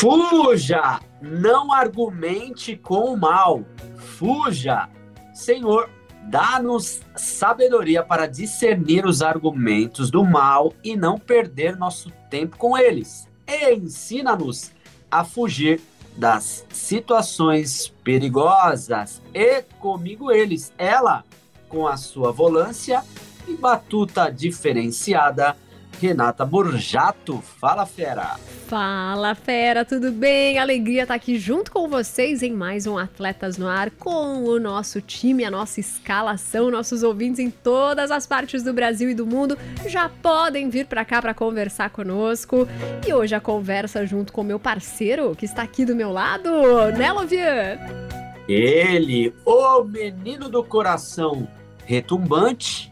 Fuja! Não argumente com o mal. Fuja! Senhor, dá-nos sabedoria para discernir os argumentos do mal e não perder nosso tempo com eles. E ensina-nos a fugir das situações perigosas. E comigo eles, ela, com a sua volância e batuta diferenciada, Renata Borjato. Fala, fera! Fala, fera, tudo bem? Alegria estar aqui junto com vocês em mais um Atletas no Ar com o nosso time, a nossa escalação, nossos ouvintes em todas as partes do Brasil e do mundo já podem vir para cá para conversar conosco. E hoje a conversa junto com meu parceiro que está aqui do meu lado, né, Lovian? Ele, o menino do coração retumbante,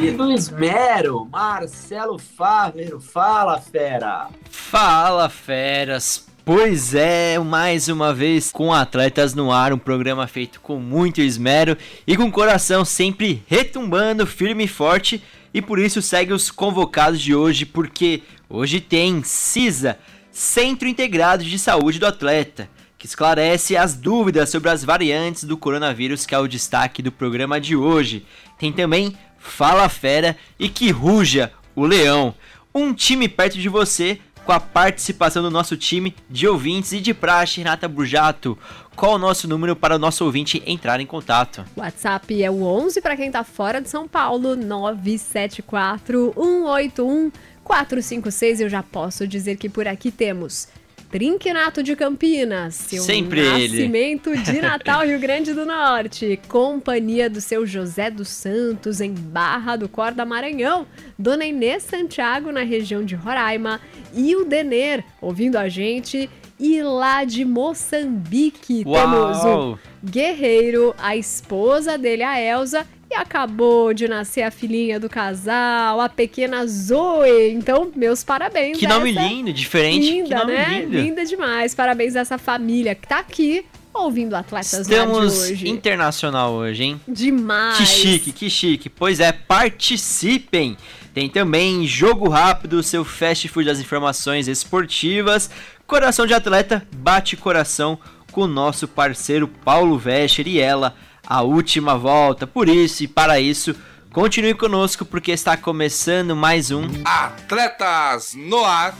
e do esmero, Marcelo Fávero. Fala, fera! Fala, feras! Pois é, mais uma vez com Atletas no Ar, um programa feito com muito esmero e com o coração sempre retumbando firme e forte. E por isso segue os convocados de hoje, porque hoje tem CISA, Centro Integrado de Saúde do Atleta, que esclarece as dúvidas sobre as variantes do coronavírus, que é o destaque do programa de hoje. Tem também Fala Fera e que ruja o Leão. Um time perto de você com a participação do nosso time de ouvintes e de praxe, Renata Burjato. Qual o nosso número para o nosso ouvinte entrar em contato? WhatsApp é o 11 para quem está fora de São Paulo, 974 181 456. Eu já posso dizer que por aqui temos Trinquinato de Campinas, seu Sempre nascimento ele. de Natal, Rio Grande do Norte. Companhia do seu José dos Santos, em Barra do Corda Maranhão. Dona Inês Santiago, na região de Roraima. E o Denner, ouvindo a gente. E lá de Moçambique Uau. temos o Guerreiro, a esposa dele, a Elza, e acabou de nascer a filhinha do casal, a pequena Zoe. Então, meus parabéns. Que nome lindo, diferente. Linda, que nome né? lindo. Linda demais. Parabéns a essa família que tá aqui ouvindo Atletas Estamos hoje. internacional hoje, hein? Demais. Que chique, que chique. Pois é, participem. Tem também Jogo Rápido, seu fast food das informações esportivas. Coração de Atleta, bate coração com o nosso parceiro Paulo Vescher e ela, a última volta. Por isso e para isso, continue conosco porque está começando mais um Atletas no Ar.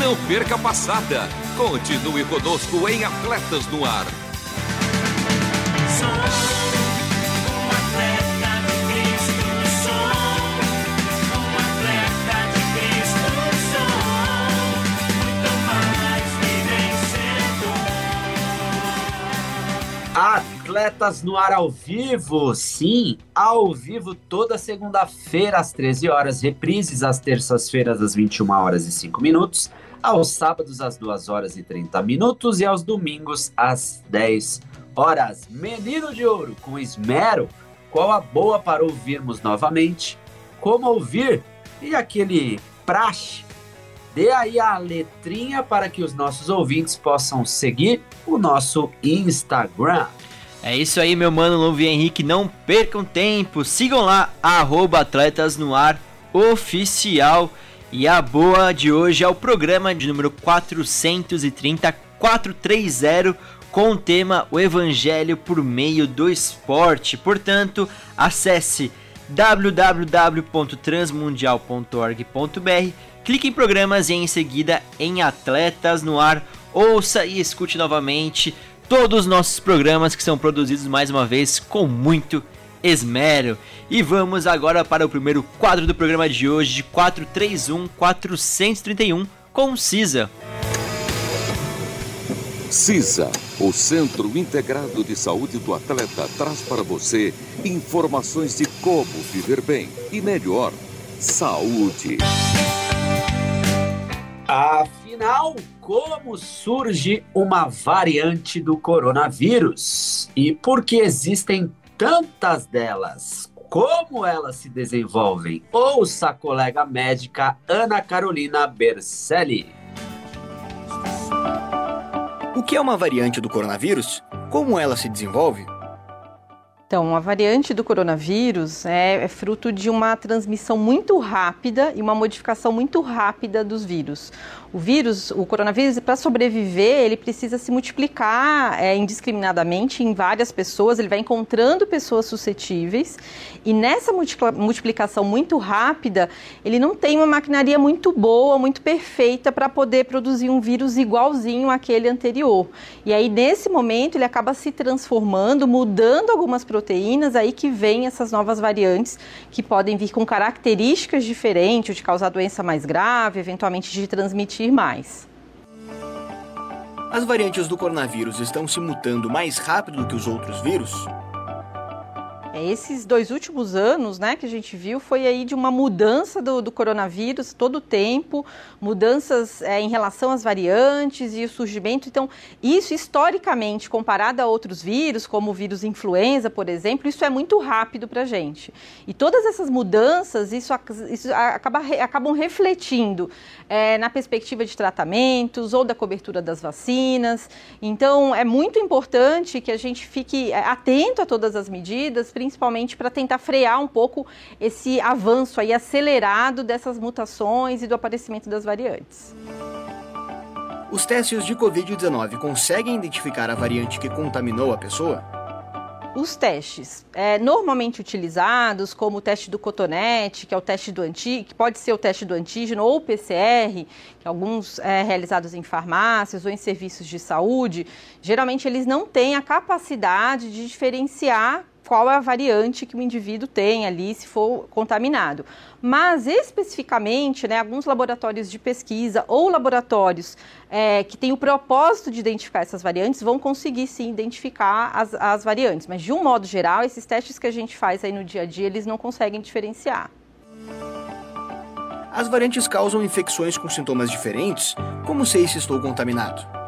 Não perca a passada. Continue conosco em Atletas no Ar. Atletas no ar ao vivo, sim, ao vivo toda segunda-feira às 13 horas, reprises às terças-feiras às 21 horas e 5 minutos, aos sábados às 2 horas e 30 minutos e aos domingos às 10 horas. Menino de Ouro, com esmero, qual a boa para ouvirmos novamente? Como ouvir? E aquele praxe? Dê aí a letrinha para que os nossos ouvintes possam seguir o nosso Instagram. É isso aí, meu mano Louvi Henrique. Não percam tempo. Sigam lá, arroba Atletas no Ar Oficial. E a boa de hoje é o programa de número 430, 430, com o tema O Evangelho por meio do esporte. Portanto, acesse www.transmundial.org.br, clique em programas e em seguida em Atletas no Ar. Ouça e escute novamente todos os nossos programas que são produzidos mais uma vez com muito esmero. E vamos agora para o primeiro quadro do programa de hoje, de 431 431 com CISA. CISA, o Centro Integrado de Saúde do Atleta, traz para você informações de como viver bem e melhor. Saúde. Afinal, como surge uma variante do coronavírus? E por que existem tantas delas? Como elas se desenvolvem? Ouça a colega médica Ana Carolina Bercelli. O que é uma variante do coronavírus? Como ela se desenvolve? Então, a variante do coronavírus é, é, fruto de uma transmissão muito rápida e uma modificação muito rápida dos vírus. O vírus, o coronavírus, para sobreviver, ele precisa se multiplicar é, indiscriminadamente em várias pessoas, ele vai encontrando pessoas suscetíveis e nessa multiplicação muito rápida, ele não tem uma maquinaria muito boa, muito perfeita para poder produzir um vírus igualzinho àquele anterior. E aí, nesse momento, ele acaba se transformando, mudando algumas proteínas, aí que vem essas novas variantes que podem vir com características diferentes, de causar doença mais grave, eventualmente de transmitir mais. As variantes do coronavírus estão se mutando mais rápido do que os outros vírus? É, esses dois últimos anos, né, que a gente viu, foi aí de uma mudança do, do coronavírus todo o tempo, mudanças é, em relação às variantes e o surgimento. Então, isso historicamente, comparado a outros vírus, como o vírus influenza, por exemplo, isso é muito rápido para a gente. E todas essas mudanças, isso, isso acaba, acabam refletindo é, na perspectiva de tratamentos ou da cobertura das vacinas. Então, é muito importante que a gente fique é, atento a todas as medidas, principalmente para tentar frear um pouco esse avanço aí acelerado dessas mutações e do aparecimento das variantes. Os testes de Covid-19 conseguem identificar a variante que contaminou a pessoa? Os testes é, normalmente utilizados, como o teste do cotonete, que é o teste do antígeno, que pode ser o teste do antígeno, ou o PCR, que alguns é, realizados em farmácias ou em serviços de saúde, geralmente eles não têm a capacidade de diferenciar qual é a variante que o indivíduo tem ali se for contaminado. Mas especificamente, né, alguns laboratórios de pesquisa ou laboratórios é, que têm o propósito de identificar essas variantes vão conseguir sim identificar as, as variantes. Mas de um modo geral, esses testes que a gente faz aí no dia a dia, eles não conseguem diferenciar. As variantes causam infecções com sintomas diferentes? Como sei se estou contaminado?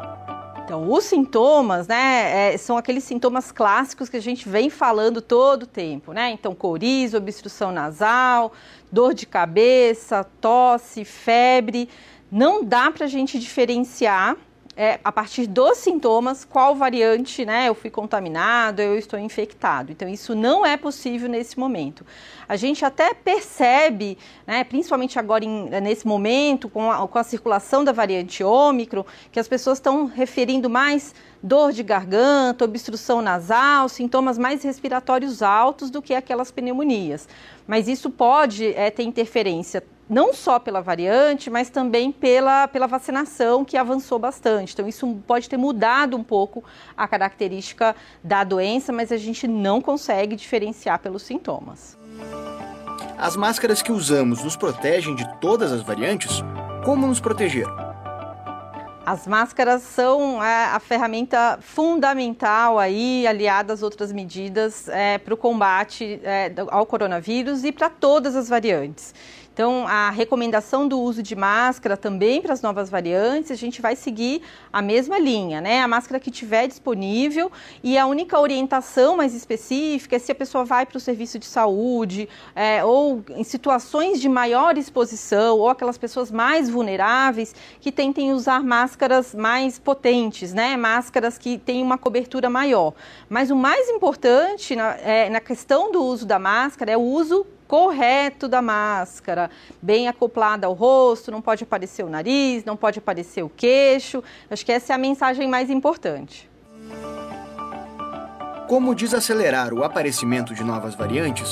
Então, os sintomas, né, é, são aqueles sintomas clássicos que a gente vem falando todo o tempo, né? Então, coriza, obstrução nasal, dor de cabeça, tosse, febre. Não dá para a gente diferenciar é, a partir dos sintomas, qual variante, né, eu fui contaminado, eu estou infectado. Então, isso não é possível nesse momento. A gente até percebe, né, principalmente agora em, nesse momento, com a, com a circulação da variante Ômicron, que as pessoas estão referindo mais dor de garganta, obstrução nasal, sintomas mais respiratórios altos do que aquelas pneumonias. Mas isso pode é, ter interferência não só pela variante, mas também pela, pela vacinação, que avançou bastante. Então, isso pode ter mudado um pouco a característica da doença, mas a gente não consegue diferenciar pelos sintomas. As máscaras que usamos nos protegem de todas as variantes? Como nos proteger? As máscaras são é, a ferramenta fundamental aí, aliada às outras medidas é, para o combate é, ao coronavírus e para todas as variantes. Então, a recomendação do uso de máscara também para as novas variantes, a gente vai seguir a mesma linha, né? A máscara que tiver disponível e a única orientação mais específica é se a pessoa vai para o serviço de saúde é, ou em situações de maior exposição ou aquelas pessoas mais vulneráveis que tentem usar máscaras mais potentes, né? Máscaras que têm uma cobertura maior. Mas o mais importante na, é, na questão do uso da máscara é o uso correto da máscara, bem acoplada ao rosto, não pode aparecer o nariz, não pode aparecer o queixo. Acho que essa é a mensagem mais importante. Como desacelerar o aparecimento de novas variantes?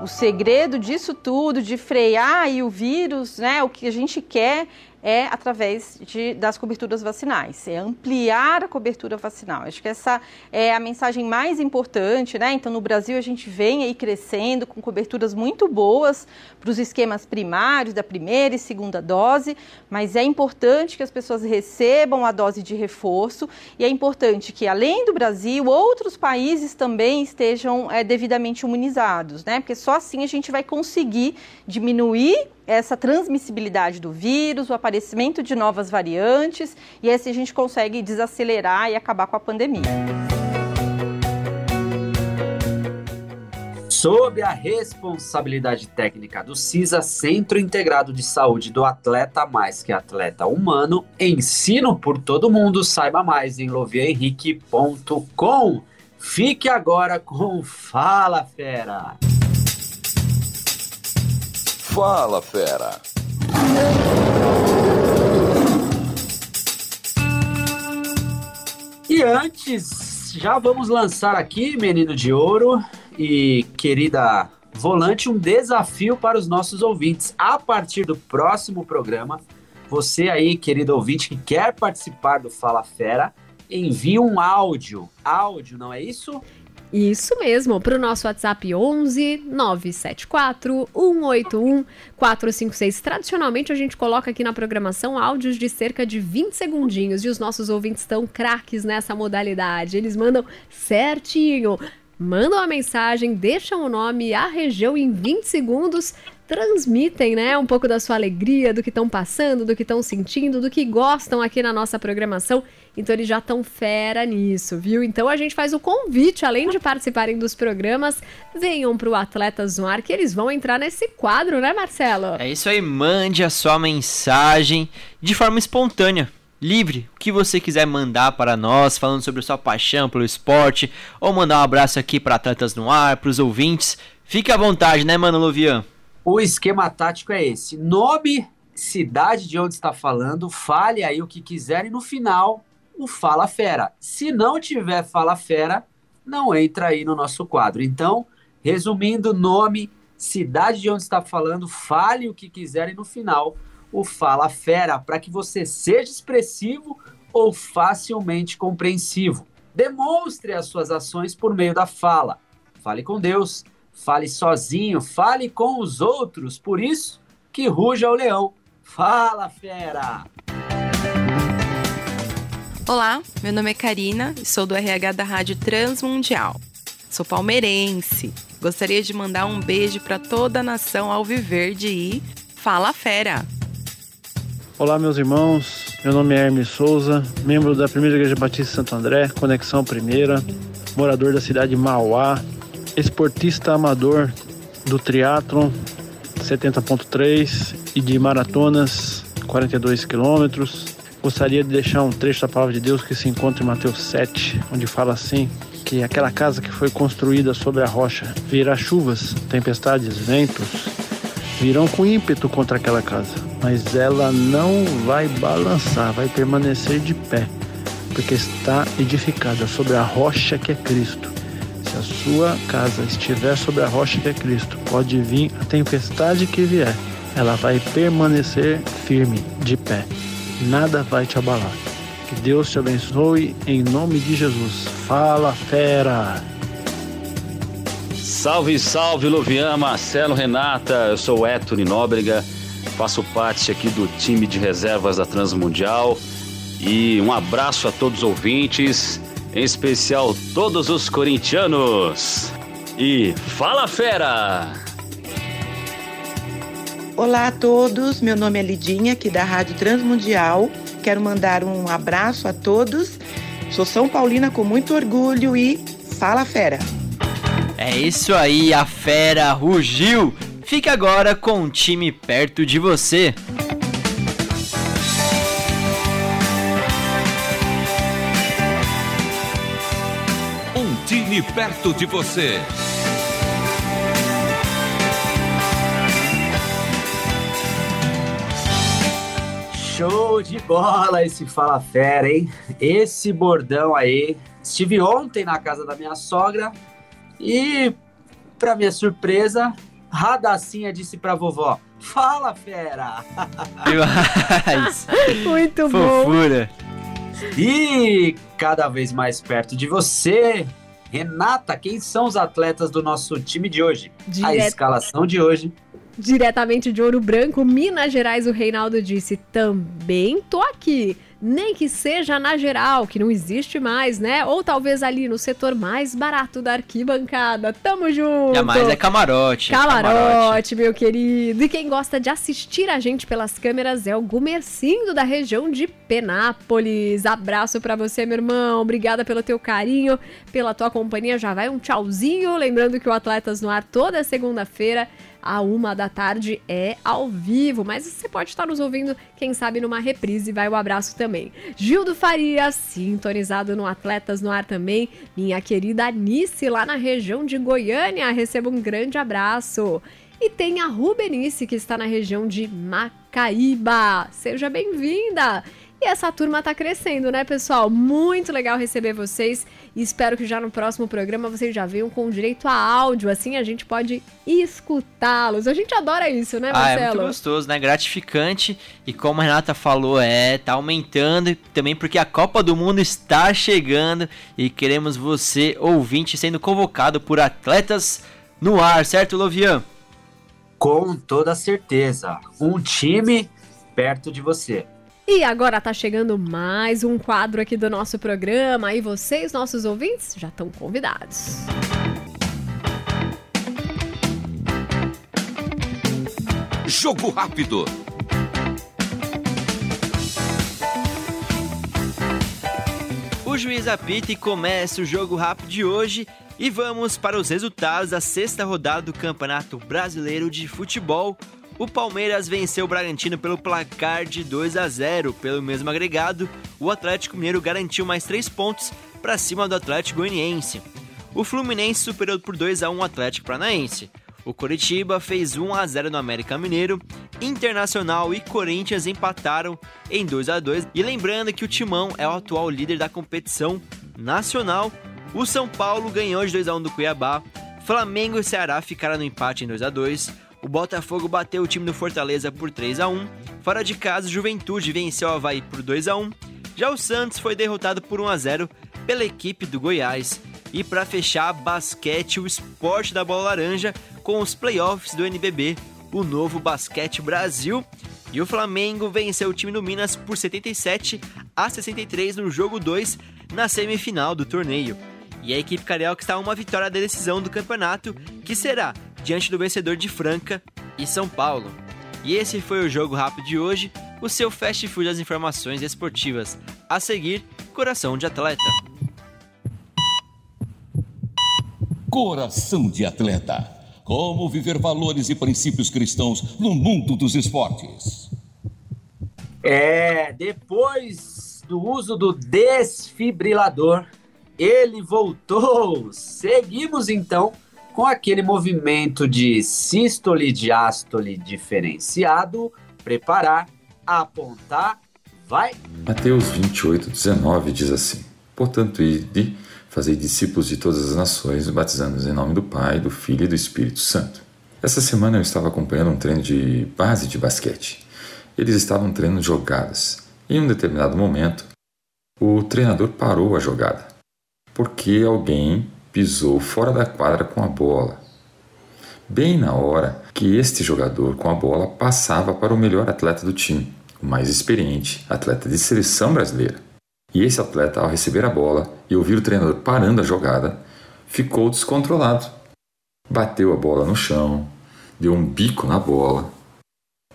O segredo disso tudo, de frear o vírus, né, o que a gente quer é através de, das coberturas vacinais, é ampliar a cobertura vacinal. Acho que essa é a mensagem mais importante, né? Então, no Brasil, a gente vem aí crescendo com coberturas muito boas para os esquemas primários da primeira e segunda dose, mas é importante que as pessoas recebam a dose de reforço e é importante que, além do Brasil, outros países também estejam é, devidamente imunizados, né? Porque só assim a gente vai conseguir diminuir essa transmissibilidade do vírus, o aparecimento de novas variantes, e assim a gente consegue desacelerar e acabar com a pandemia. Sob a responsabilidade técnica do CISA, Centro Integrado de Saúde do Atleta Mais que Atleta Humano, ensino por todo mundo. Saiba mais em loviahenrique.com. Fique agora com Fala Fera. Fala Fera. E antes, já vamos lançar aqui, menino de ouro e querida volante, um desafio para os nossos ouvintes. A partir do próximo programa, você aí, querido ouvinte, que quer participar do Fala Fera, envie um áudio. Áudio, não é isso? Isso mesmo, para o nosso WhatsApp 11 974 181 456. Tradicionalmente a gente coloca aqui na programação áudios de cerca de 20 segundinhos e os nossos ouvintes estão craques nessa modalidade. Eles mandam certinho. Mandam a mensagem, deixam o nome e a região em 20 segundos transmitem, né, um pouco da sua alegria, do que estão passando, do que estão sentindo, do que gostam aqui na nossa programação. Então eles já estão fera nisso, viu? Então a gente faz o convite, além de participarem dos programas, venham para o Atletas no Ar, que eles vão entrar nesse quadro, né, Marcelo? É isso aí, mande a sua mensagem de forma espontânea livre, o que você quiser mandar para nós, falando sobre sua paixão pelo esporte, ou mandar um abraço aqui para Atletas no Ar, para os ouvintes. Fique à vontade, né, Mano Luvian? O esquema tático é esse: nome, cidade de onde está falando, fale aí o que quiser e no final o Fala Fera. Se não tiver Fala Fera, não entra aí no nosso quadro. Então, resumindo, nome, cidade de onde está falando, fale o que quiser e no final o Fala Fera, para que você seja expressivo ou facilmente compreensivo. Demonstre as suas ações por meio da fala. Fale com Deus Fale sozinho, fale com os outros, por isso que ruja o leão. Fala, fera! Olá, meu nome é Karina e sou do RH da Rádio Transmundial. Sou palmeirense. Gostaria de mandar um beijo para toda a nação Alviverde e Fala Fera! Olá, meus irmãos. Meu nome é Hermes Souza, membro da Primeira Igreja Batista Santo André, Conexão Primeira, morador da cidade de Mauá, esportista amador do triatlon 70.3 e de maratonas 42 quilômetros. Gostaria de deixar um trecho da palavra de Deus que se encontra em Mateus 7, onde fala assim: que aquela casa que foi construída sobre a rocha virá chuvas, tempestades, ventos, virão com ímpeto contra aquela casa, mas ela não vai balançar, vai permanecer de pé, porque está edificada sobre a rocha que é Cristo a sua casa estiver sobre a rocha que é Cristo, pode vir a tempestade que vier, ela vai permanecer firme, de pé. Nada vai te abalar. Que Deus te abençoe em nome de Jesus. Fala, fera! Salve, salve, Luvian, Marcelo, Renata. Eu sou o Héctor Nóbrega, faço parte aqui do time de reservas da Transmundial. E um abraço a todos os ouvintes em especial todos os corintianos. E fala fera! Olá a todos, meu nome é Lidinha, aqui da Rádio Transmundial. Quero mandar um abraço a todos. Sou São Paulina com muito orgulho e fala fera! É isso aí, a fera rugiu! Fique agora com um time perto de você. time perto de você. Show de bola esse Fala Fera, hein? Esse bordão aí. Estive ontem na casa da minha sogra e, para minha surpresa, Radacinha disse pra vovó: Fala, fera! Muito bom! Fofura! E cada vez mais perto de você, Renata, quem são os atletas do nosso time de hoje? A escalação de hoje. Diretamente de Ouro Branco, Minas Gerais, o Reinaldo disse: também tô aqui. Nem que seja na geral, que não existe mais, né? Ou talvez ali no setor mais barato da arquibancada. Tamo junto! E a mais é camarote. Camarote, camarote, meu querido. E quem gosta de assistir a gente pelas câmeras é o Gumercindo da região de Penápolis. Abraço para você, meu irmão. Obrigada pelo teu carinho, pela tua companhia. Já vai um tchauzinho. Lembrando que o Atletas no Ar toda segunda-feira a uma da tarde é ao vivo, mas você pode estar nos ouvindo, quem sabe, numa reprise. Vai o abraço também. Gildo Faria, sintonizado no Atletas no Ar também. Minha querida Anice, lá na região de Goiânia. Receba um grande abraço. E tem a Rubenice, que está na região de Macaíba. Seja bem-vinda! E essa turma tá crescendo, né, pessoal? Muito legal receber vocês e espero que já no próximo programa vocês já venham com direito a áudio, assim a gente pode escutá-los. A gente adora isso, né, Marcelo? Ah, é muito gostoso, né? Gratificante e como a Renata falou, é, tá aumentando também porque a Copa do Mundo está chegando e queremos você, ouvinte, sendo convocado por atletas no ar, certo, Lovian? Com toda certeza. Um time perto de você. E agora tá chegando mais um quadro aqui do nosso programa e vocês, nossos ouvintes, já estão convidados. Jogo rápido. O juiz apita e começa o jogo rápido de hoje e vamos para os resultados da sexta rodada do Campeonato Brasileiro de Futebol o Palmeiras venceu o Bragantino pelo placar de 2 a 0. Pelo mesmo agregado, o Atlético Mineiro garantiu mais 3 pontos para cima do Atlético Goianiense. O Fluminense superou por 2 a 1 o Atlético Paranaense. O Coritiba fez 1 a 0 no América Mineiro. Internacional e Corinthians empataram em 2 a 2. E lembrando que o Timão é o atual líder da competição nacional. O São Paulo ganhou de 2 a 1 do Cuiabá. Flamengo e Ceará ficaram no empate em 2 a 2 o Botafogo bateu o time do Fortaleza por 3 a 1 Fora de casa, Juventude venceu o Havaí por 2 a 1 Já o Santos foi derrotado por 1 a 0 pela equipe do Goiás. E para fechar, basquete, o esporte da bola laranja com os playoffs do NBB, o novo Basquete Brasil. E o Flamengo venceu o time do Minas por 77 a 63 no jogo 2 na semifinal do torneio. E a equipe carioca está a uma vitória da decisão do campeonato, que será diante do vencedor de Franca e São Paulo. E esse foi o jogo rápido de hoje, o seu fast food das informações esportivas. A seguir, Coração de Atleta. Coração de Atleta. Como viver valores e princípios cristãos no mundo dos esportes. É, depois do uso do desfibrilador, ele voltou. Seguimos então com aquele movimento de sístole diástole diferenciado, preparar, apontar, vai. Mateus 28, 19 diz assim: Portanto, ide, fazei discípulos de todas as nações, batizando-os em nome do Pai, do Filho e do Espírito Santo. Essa semana eu estava acompanhando um treino de base de basquete. Eles estavam treinando jogadas. Em um determinado momento, o treinador parou a jogada, porque alguém pisou fora da quadra com a bola. Bem na hora que este jogador com a bola passava para o melhor atleta do time, o mais experiente, atleta de seleção brasileira. E esse atleta, ao receber a bola e ouvir o treinador parando a jogada, ficou descontrolado. Bateu a bola no chão, deu um bico na bola.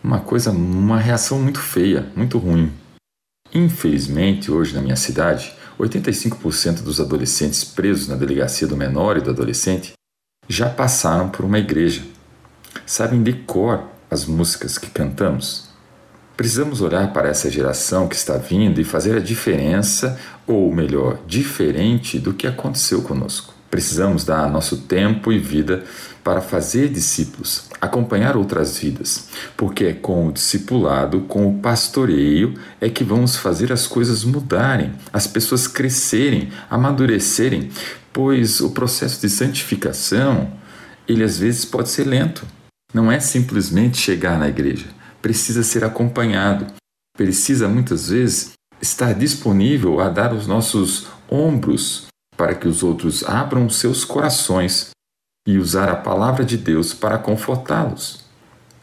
Uma coisa, uma reação muito feia, muito ruim. Infelizmente, hoje na minha cidade, 85% dos adolescentes presos na delegacia do menor e do adolescente já passaram por uma igreja. Sabem de cor as músicas que cantamos. Precisamos olhar para essa geração que está vindo e fazer a diferença, ou melhor, diferente do que aconteceu conosco. Precisamos dar nosso tempo e vida para fazer discípulos, acompanhar outras vidas, porque é com o discipulado, com o pastoreio, é que vamos fazer as coisas mudarem, as pessoas crescerem, amadurecerem, pois o processo de santificação, ele às vezes pode ser lento. Não é simplesmente chegar na igreja, precisa ser acompanhado, precisa muitas vezes estar disponível a dar os nossos ombros para que os outros abram seus corações e usar a palavra de Deus para confortá-los.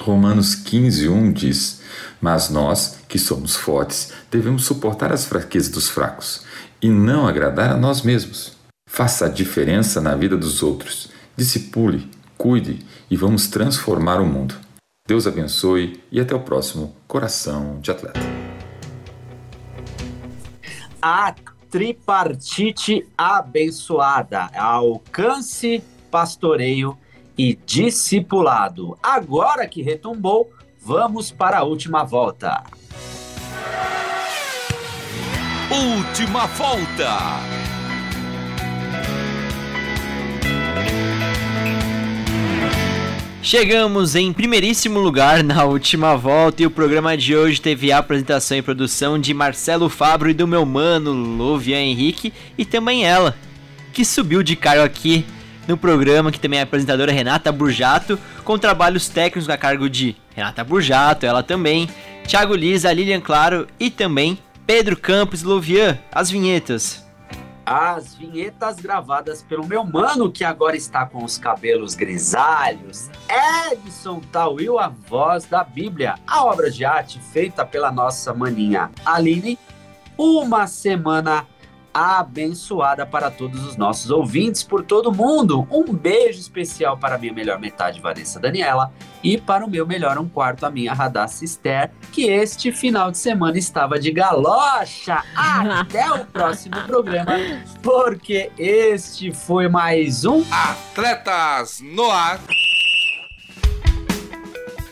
Romanos 15, 1 diz: Mas nós, que somos fortes, devemos suportar as fraquezas dos fracos e não agradar a nós mesmos. Faça a diferença na vida dos outros. Discipule, cuide e vamos transformar o mundo. Deus abençoe e até o próximo Coração de Atleta. A tripartite abençoada. Alcance, pastoreio e discipulado. Agora que retumbou, vamos para a última volta. Última volta. Chegamos em primeiríssimo lugar na última volta e o programa de hoje teve a apresentação e produção de Marcelo Fabro e do meu mano Lovian Henrique e também ela, que subiu de cargo aqui no programa, que também é apresentadora Renata Burjato, com trabalhos técnicos a cargo de Renata Burjato, ela também, Thiago Lisa, Lilian Claro e também Pedro Campos Lovian, as vinhetas. As vinhetas gravadas pelo meu mano, que agora está com os cabelos grisalhos, Edson Tawil, a voz da Bíblia, a obra de arte feita pela nossa maninha Aline, uma semana abençoada para todos os nossos ouvintes por todo mundo. Um beijo especial para a minha melhor metade, Vanessa Daniela, e para o meu melhor um quarto, a minha Radassa Esther, que este final de semana estava de galocha. Até o próximo programa, porque este foi mais um Atletas no Ar.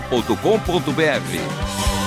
transmundial.com.br.